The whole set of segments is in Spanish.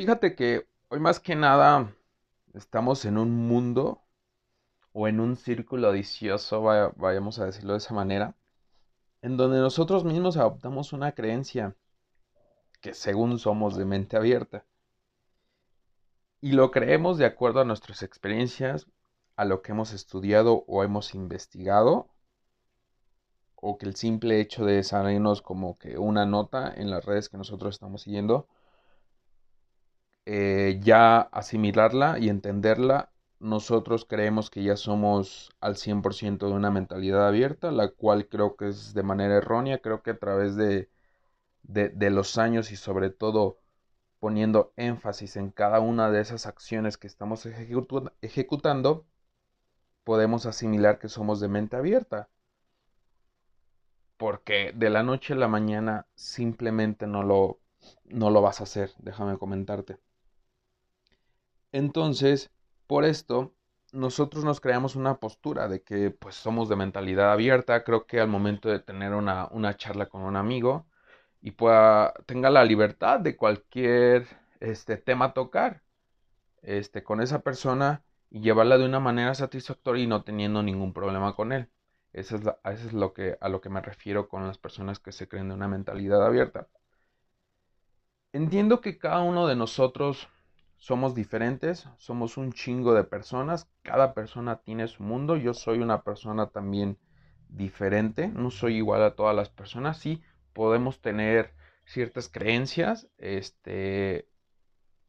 Fíjate que hoy más que nada estamos en un mundo o en un círculo vicioso, vayamos a decirlo de esa manera, en donde nosotros mismos adoptamos una creencia que según somos de mente abierta. Y lo creemos de acuerdo a nuestras experiencias, a lo que hemos estudiado o hemos investigado, o que el simple hecho de salirnos como que una nota en las redes que nosotros estamos siguiendo, eh, ya asimilarla y entenderla, nosotros creemos que ya somos al 100% de una mentalidad abierta, la cual creo que es de manera errónea, creo que a través de, de los años y sobre todo poniendo énfasis en cada una de esas acciones que estamos ejecutando, podemos asimilar que somos de mente abierta. Porque de la noche a la mañana simplemente no lo, no lo vas a hacer, déjame comentarte. Entonces, por esto, nosotros nos creamos una postura de que pues somos de mentalidad abierta. Creo que al momento de tener una, una charla con un amigo, y pueda, tenga la libertad de cualquier este, tema tocar este, con esa persona y llevarla de una manera satisfactoria y no teniendo ningún problema con él. Eso es, es lo que, a lo que me refiero con las personas que se creen de una mentalidad abierta. Entiendo que cada uno de nosotros somos diferentes, somos un chingo de personas, cada persona tiene su mundo, yo soy una persona también diferente, no soy igual a todas las personas, sí, podemos tener ciertas creencias, este,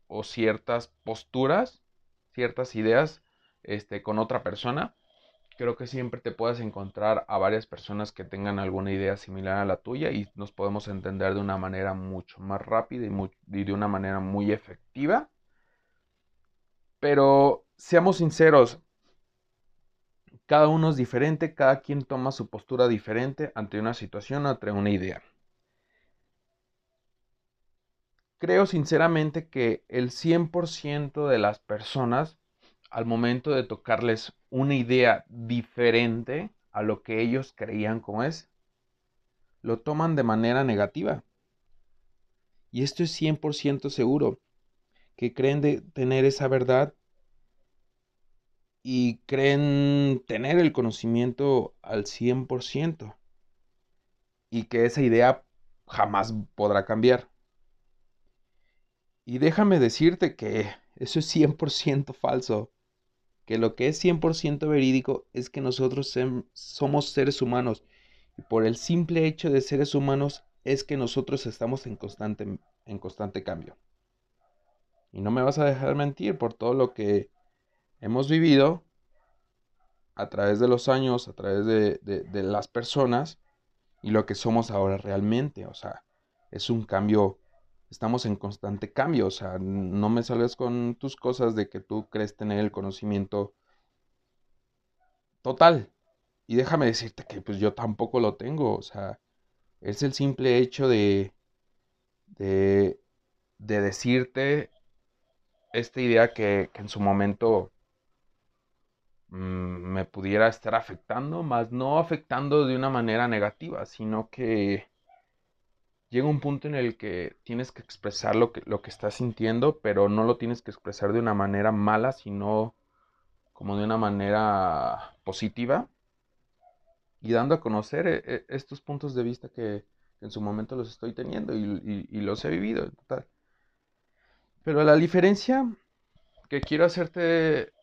o ciertas posturas, ciertas ideas, este, con otra persona. Creo que siempre te puedes encontrar a varias personas que tengan alguna idea similar a la tuya y nos podemos entender de una manera mucho más rápida y, y de una manera muy efectiva. Pero seamos sinceros, cada uno es diferente, cada quien toma su postura diferente ante una situación, ante una idea. Creo sinceramente que el 100% de las personas, al momento de tocarles una idea diferente a lo que ellos creían como es, lo toman de manera negativa. Y esto es 100% seguro, que creen de tener esa verdad y creen tener el conocimiento al 100% y que esa idea jamás podrá cambiar. Y déjame decirte que eso es 100% falso. Que lo que es 100% verídico es que nosotros somos seres humanos. Y por el simple hecho de seres humanos es que nosotros estamos en constante, en constante cambio. Y no me vas a dejar mentir por todo lo que hemos vivido a través de los años, a través de, de las personas y lo que somos ahora realmente. O sea, es un cambio estamos en constante cambio, o sea, no me salgas con tus cosas de que tú crees tener el conocimiento total. Y déjame decirte que pues yo tampoco lo tengo, o sea, es el simple hecho de, de, de decirte esta idea que, en su momento mm, me pudiera estar afectando, más no afectando de una manera negativa, sino que llega un punto en el que tienes que expresar lo que, lo que estás sintiendo, pero no lo tienes que expresar de una manera mala, sino como de una manera positiva y dando a conocer eh, eh, estos puntos de vista que en su momento los estoy teniendo y, los he vivido. Total. Pero la diferencia que quiero hacerte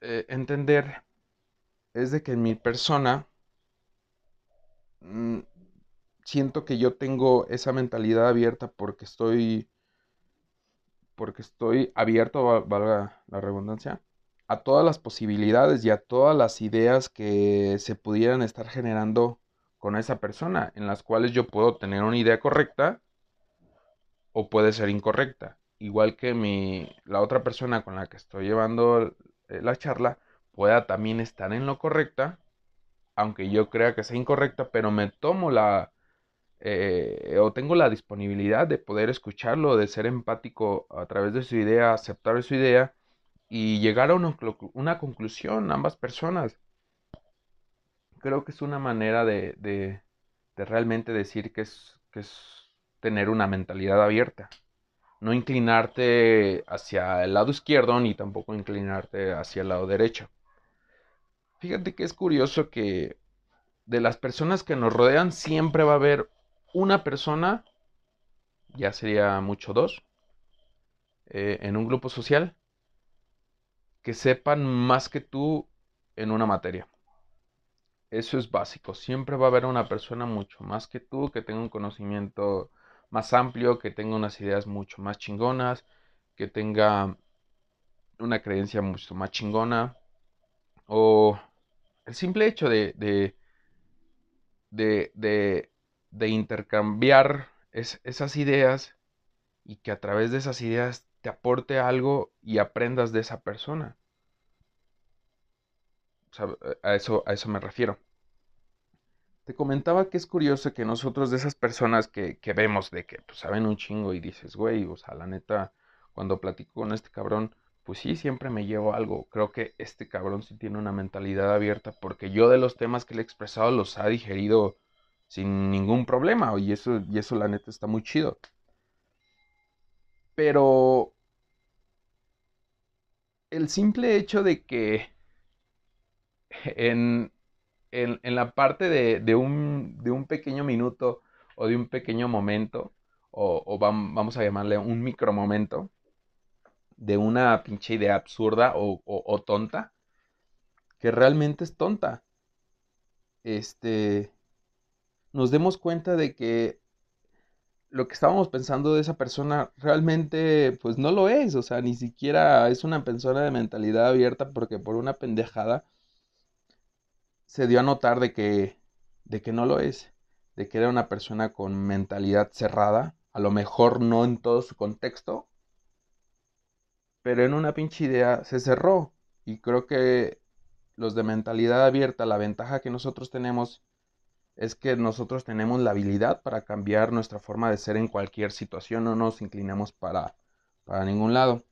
eh, entender es de que en mi persona mm, siento que yo tengo esa mentalidad abierta porque estoy, porque estoy abierto, valga la redundancia, a todas las posibilidades y a todas las ideas que se pudieran estar generando con esa persona, en las cuales yo puedo tener una idea correcta o puede ser incorrecta. Igual que mi, la otra persona con la que estoy llevando eh, la charla pueda también estar en lo correcta, aunque yo crea que sea incorrecta, pero me tomo la, eh, o tengo la disponibilidad de poder escucharlo, de ser empático a través de su idea, aceptar su idea y llegar a una, conclusión ambas personas. Creo que es una manera de, realmente decir que es, que es tener una mentalidad abierta. No inclinarte hacia el lado izquierdo ni tampoco inclinarte hacia el lado derecho. Fíjate que es curioso que de las personas que nos rodean siempre va a haber una persona, ya sería mucho dos, eh, en un grupo social, que sepan más que tú en una materia. Eso es básico. Siempre va a haber una persona mucho más que tú, que tenga un conocimiento más amplio, que tenga unas ideas mucho más chingonas, que tenga una creencia mucho más chingona. O el simple hecho de, de, de, de, intercambiar esas ideas y que a través de esas ideas te aporte algo y aprendas de esa persona a eso, a eso me refiero. Te comentaba que es curioso que nosotros de esas personas que, vemos de que pues, saben un chingo y dices, güey, o sea, la neta, cuando platico con este cabrón, pues sí, siempre me llevo algo. Creo que este cabrón sí tiene una mentalidad abierta porque yo de los temas que le he expresado los ha digerido sin ningún problema y eso, y eso la neta está muy chido. Pero el simple hecho de que en, la parte de, un, pequeño minuto o de un pequeño momento, o, vamos a llamarle un micro momento, de una pinche idea absurda o, tonta, que realmente es tonta. Este, nos demos cuenta de que lo que estábamos pensando de esa persona realmente pues no lo es, o sea, ni siquiera es una persona de mentalidad abierta porque por una pendejada se dio a notar de que, de que no lo es, de que era una persona con mentalidad cerrada, a lo mejor no en todo su contexto, pero en una pinche idea se cerró. Y creo que los de mentalidad abierta, la ventaja que nosotros tenemos es que nosotros tenemos la habilidad para cambiar nuestra forma de ser en cualquier situación, no nos inclinamos para, para ningún lado.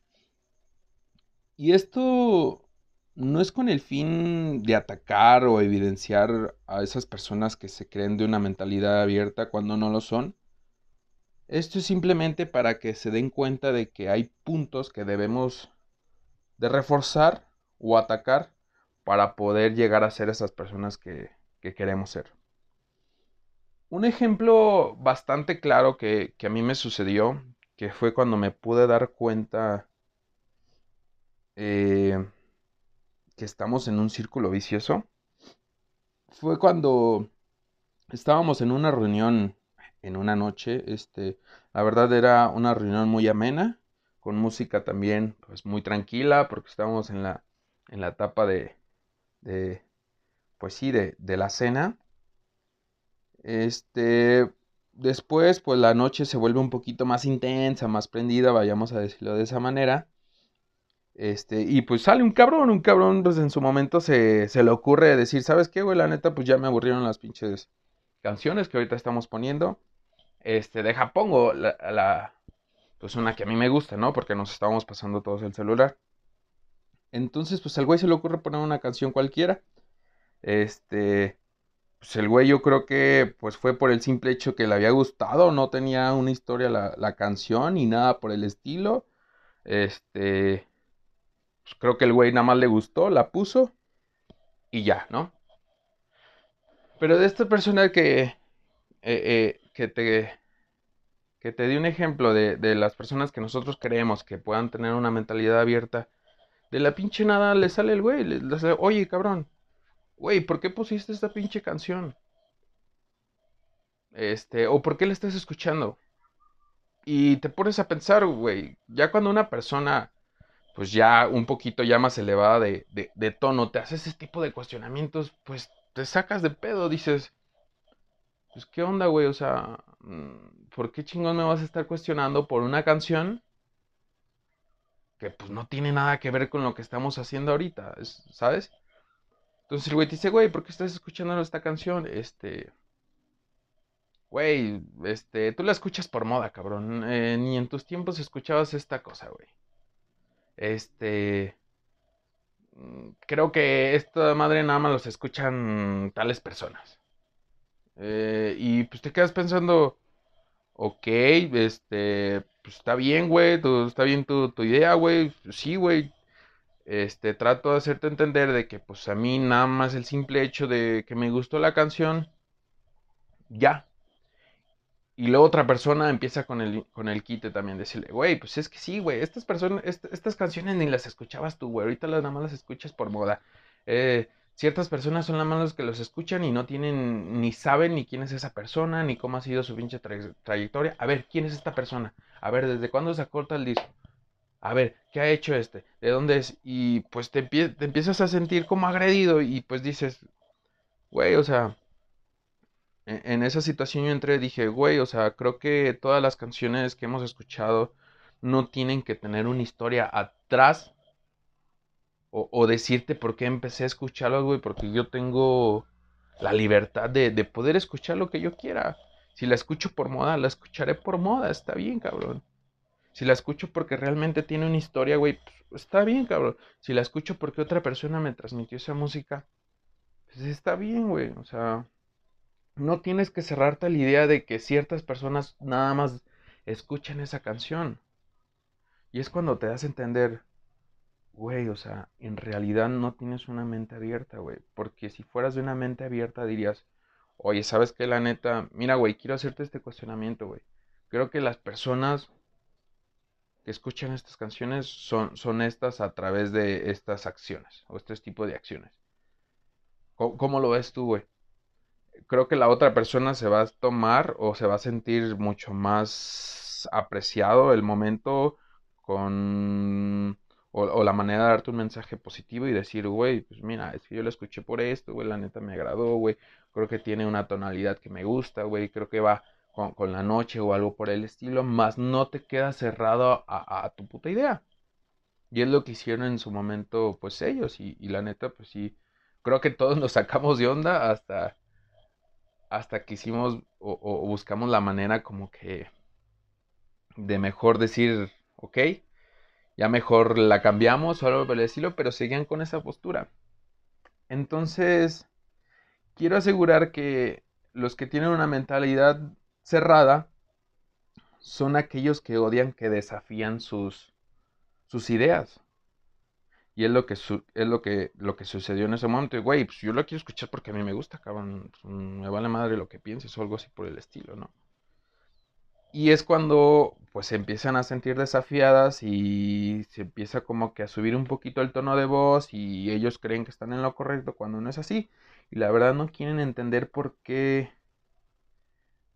Y esto no es con el fin de atacar o evidenciar a esas personas que se creen de una mentalidad abierta cuando no lo son. Esto es simplemente para que se den cuenta de que hay puntos que debemos de reforzar o atacar para poder llegar a ser esas personas que, queremos ser. Un ejemplo bastante claro que, que a mí me sucedió, que fue cuando me pude dar cuenta eh, que estamos en un círculo vicioso fue cuando estábamos en una reunión en una noche, este, la verdad era una reunión muy amena, con música también pues muy tranquila, porque estábamos en la, en la etapa de, de pues sí, de, de la cena. Este, después pues la noche se vuelve un poquito más intensa, más prendida, vayamos a decirlo de esa manera. Este, y pues sale un cabrón, un cabrón, pues en su momento se, le ocurre decir, ¿sabes qué, güey? La neta, pues ya me aburrieron las pinches canciones que ahorita estamos poniendo. Este, deja, pongo la, la, pues una que a mí me gusta, ¿no? Porque nos estábamos pasando todos el celular. Entonces, pues al güey se le ocurre poner una canción cualquiera. Este, pues el güey yo creo que pues fue por el simple hecho que le había gustado, no tenía una historia la, la canción y nada por el estilo. Este, pues, creo que el güey nada más le gustó, la puso y ya, ¿no? Pero de esta persona que, eh, eh, que te que te di un ejemplo de, las personas que nosotros creemos que puedan tener una mentalidad abierta, de la pinche nada le sale el güey, le, le oye cabrón, güey, ¿por qué pusiste esta pinche canción? Este, o ¿por qué la estás escuchando? Y te pones a pensar, güey, ya cuando una persona pues ya un poquito ya más elevada de, de, tono, te haces ese tipo de cuestionamientos, pues te sacas de pedo, dices, pues qué onda, güey, o sea, mm, ¿por qué chingón me vas a estar cuestionando por una canción que pues no tiene nada que ver con lo que estamos haciendo ahorita, ¿sabes? Entonces el güey te dice, güey, ¿por qué estás escuchando esta canción? Este, güey, este, tú la escuchas por moda, cabrón, eh, ni en tus tiempos escuchabas esta cosa, güey. Este. Mm, creo que esta madre nada más los escuchan tales personas. Eh, y pues te quedas pensando. ok, este, pues está bien, güey, está bien tu, tu idea, güey, sí, güey, este, trato de hacerte entender de que, pues a mí nada más el simple hecho de que me gustó la canción, ya. Y luego otra persona empieza con el, con el quite también, decirle, güey, pues es que sí, güey, estas personas, estas canciones ni las escuchabas tú, güey, ahorita las nada más las escuchas por moda. Eh, ciertas personas son las malas que los escuchan y no tienen, ni saben ni quién es esa persona, ni cómo ha sido su pinche trayectoria. A ver, ¿quién es esta persona? A ver, ¿desde cuándo se acorta el disco? A ver, ¿qué ha hecho este? ¿De dónde es? Y pues te, te empiezas a sentir como agredido y pues dices, güey, o sea, en, en esa situación yo entré y dije, güey, o sea, creo que todas las canciones que hemos escuchado no tienen que tener una historia atrás o, decirte por qué empecé a escucharlo, güey, porque yo tengo la libertad de, de, poder escuchar lo que yo quiera. Si la escucho por moda, la escucharé por moda, está bien, cabrón. Si la escucho porque realmente tiene una historia, güey, pues, está bien, cabrón. Si la escucho porque otra persona me transmitió esa música, pues está bien, güey. O sea, no tienes que cerrarte a la idea de que ciertas personas nada más escuchan esa canción. Y es cuando te das a entender, güey, o sea, en realidad no tienes una mente abierta, güey. Porque si fueras de una mente abierta dirías, oye, ¿sabes qué? La neta, mira, güey, quiero hacerte este cuestionamiento, güey. Creo que las personas que escuchan estas canciones son, son estas a través de estas acciones o este tipo de acciones. ¿Cómo, cómo lo ves tú, güey? Creo que la otra persona se va a tomar o se va a sentir mucho más apreciado el momento con o, la manera de darte un mensaje positivo y decir, güey, pues mira, es que yo lo escuché por esto, güey, la neta me agradó, güey, creo que tiene una tonalidad que me gusta, güey, creo que va con, la noche o algo por el estilo, más no te quedas cerrado a, tu puta idea. Y es lo que hicieron en su momento, pues ellos, y, la neta, pues sí, creo que todos nos sacamos de onda hasta, hasta que hicimos o, buscamos la manera como que de mejor decir, ok, ya mejor la cambiamos o algo por el estilo, pero seguían con esa postura. Entonces, quiero asegurar que los que tienen una mentalidad cerrada son aquellos que odian que desafían sus, sus ideas. Y es lo que es lo que lo que sucedió en ese momento. Güey, pues yo lo quiero escuchar porque a mí me gusta, cabrón. Pues, me vale madre lo que pienses o algo así por el estilo, ¿no? Y es cuando pues se empiezan a sentir desafiadas y se empieza como que a subir un poquito el tono de voz y ellos creen que están en lo correcto cuando no es así. Y la verdad no quieren entender por qué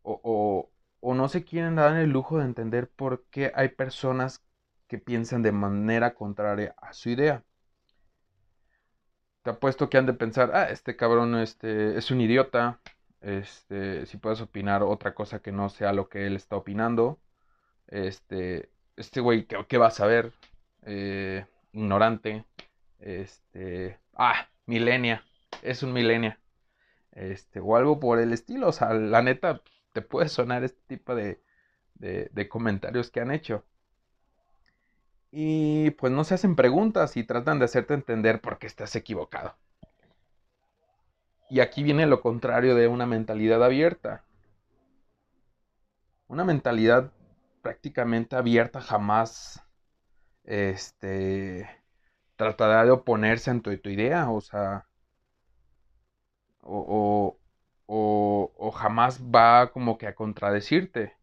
o, o, no se quieren dar el lujo de entender por qué hay personas que piensan de manera contraria a su idea. Te apuesto que han de pensar, ah, este cabrón este, es un idiota, este, si puedes opinar otra cosa que no sea lo que él está opinando. Este, este güey, ¿qué, va a saber? Eh, ignorante. Este, ah, milenia. Es un milenia. Este, o algo por el estilo. O sea, la neta, te puede sonar este tipo de, de, de comentarios que han hecho. Y pues no se hacen preguntas y tratan de hacerte entender por qué estás equivocado. Y aquí viene lo contrario de una mentalidad abierta. Una mentalidad prácticamente abierta jamás este tratará de oponerse a tu, idea, o sea, o, o, jamás va como que a contradecirte.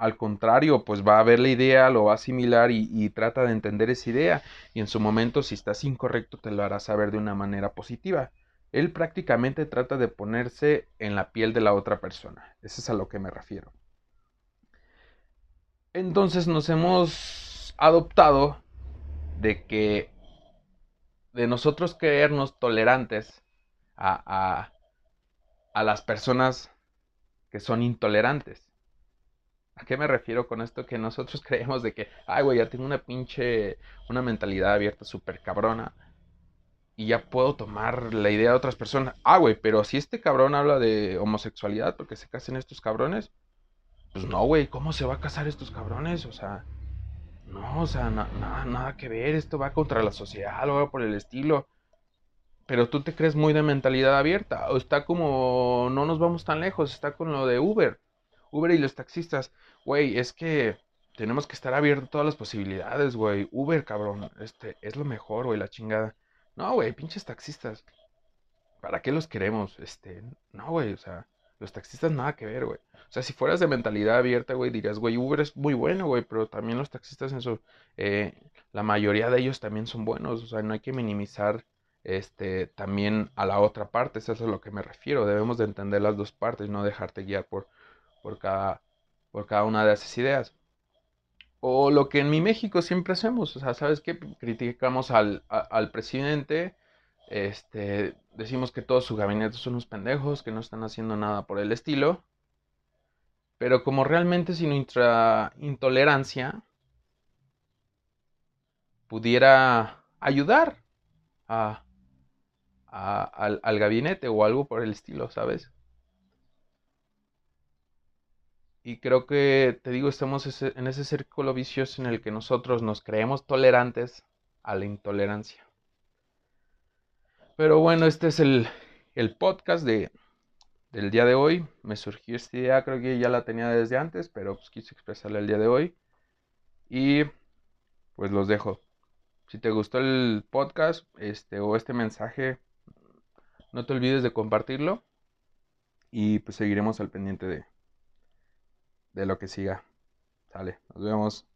Al contrario, pues va a ver la idea, lo va a asimilar y, y, trata de entender esa idea. Y en su momento, si estás incorrecto, te lo hará saber de una manera positiva. Él prácticamente trata de ponerse en la piel de la otra persona. Eso es a lo que me refiero. Entonces nos hemos adoptado de que de nosotros creernos tolerantes a, a, las personas que son intolerantes. ¿A qué me refiero con esto? Que nosotros creemos de que, ay, güey, ya tengo una pinche, una mentalidad abierta súper cabrona y ya puedo tomar la idea de otras personas. Ah, güey, pero si este cabrón habla de homosexualidad porque se casen estos cabrones, pues no, güey, ¿cómo se va a casar estos cabrones? O sea, no, o sea, nada, nada que ver, esto va contra la sociedad o algo por el estilo. Pero tú te crees muy de mentalidad abierta, o está como, no nos vamos tan lejos, está con lo de Uber. Uber y los taxistas, güey, es que tenemos que estar abiertos a todas las posibilidades, güey. Uber, cabrón, este, es lo mejor, güey, la chingada. No, güey, pinches taxistas. ¿Para qué los queremos? Este, no, güey, o sea, los taxistas nada que ver, güey. O sea, si fueras de mentalidad abierta, güey, dirías, güey, Uber es muy bueno, güey, pero también los taxistas en su... Eh, la mayoría de ellos también son buenos, o sea, no hay que minimizar este, también a la otra parte, eso es a lo que me refiero. Debemos de entender las dos partes, no dejarte guiar por, por, cada, por cada una de esas ideas. O lo que en mi México siempre hacemos, o sea, ¿sabes qué? Criticamos al, al presidente, este, decimos que todos sus gabinetes son unos pendejos, que no están haciendo nada por el estilo. Pero como realmente sin intolerancia pudiera ayudar a, al, al, gabinete o algo por el estilo, ¿sabes? Y creo que, te digo, estamos en ese círculo vicioso en el que nosotros nos creemos tolerantes a la intolerancia. Pero bueno, este es el, podcast de, del día de hoy. Me surgió esta idea, creo que ya la tenía desde antes, pero pues quise expresarla el día de hoy. Y pues los dejo. Si te gustó el podcast este, o este mensaje, no te olvides de compartirlo. Y pues seguiremos al pendiente de, de lo que siga. Sale, nos vemos.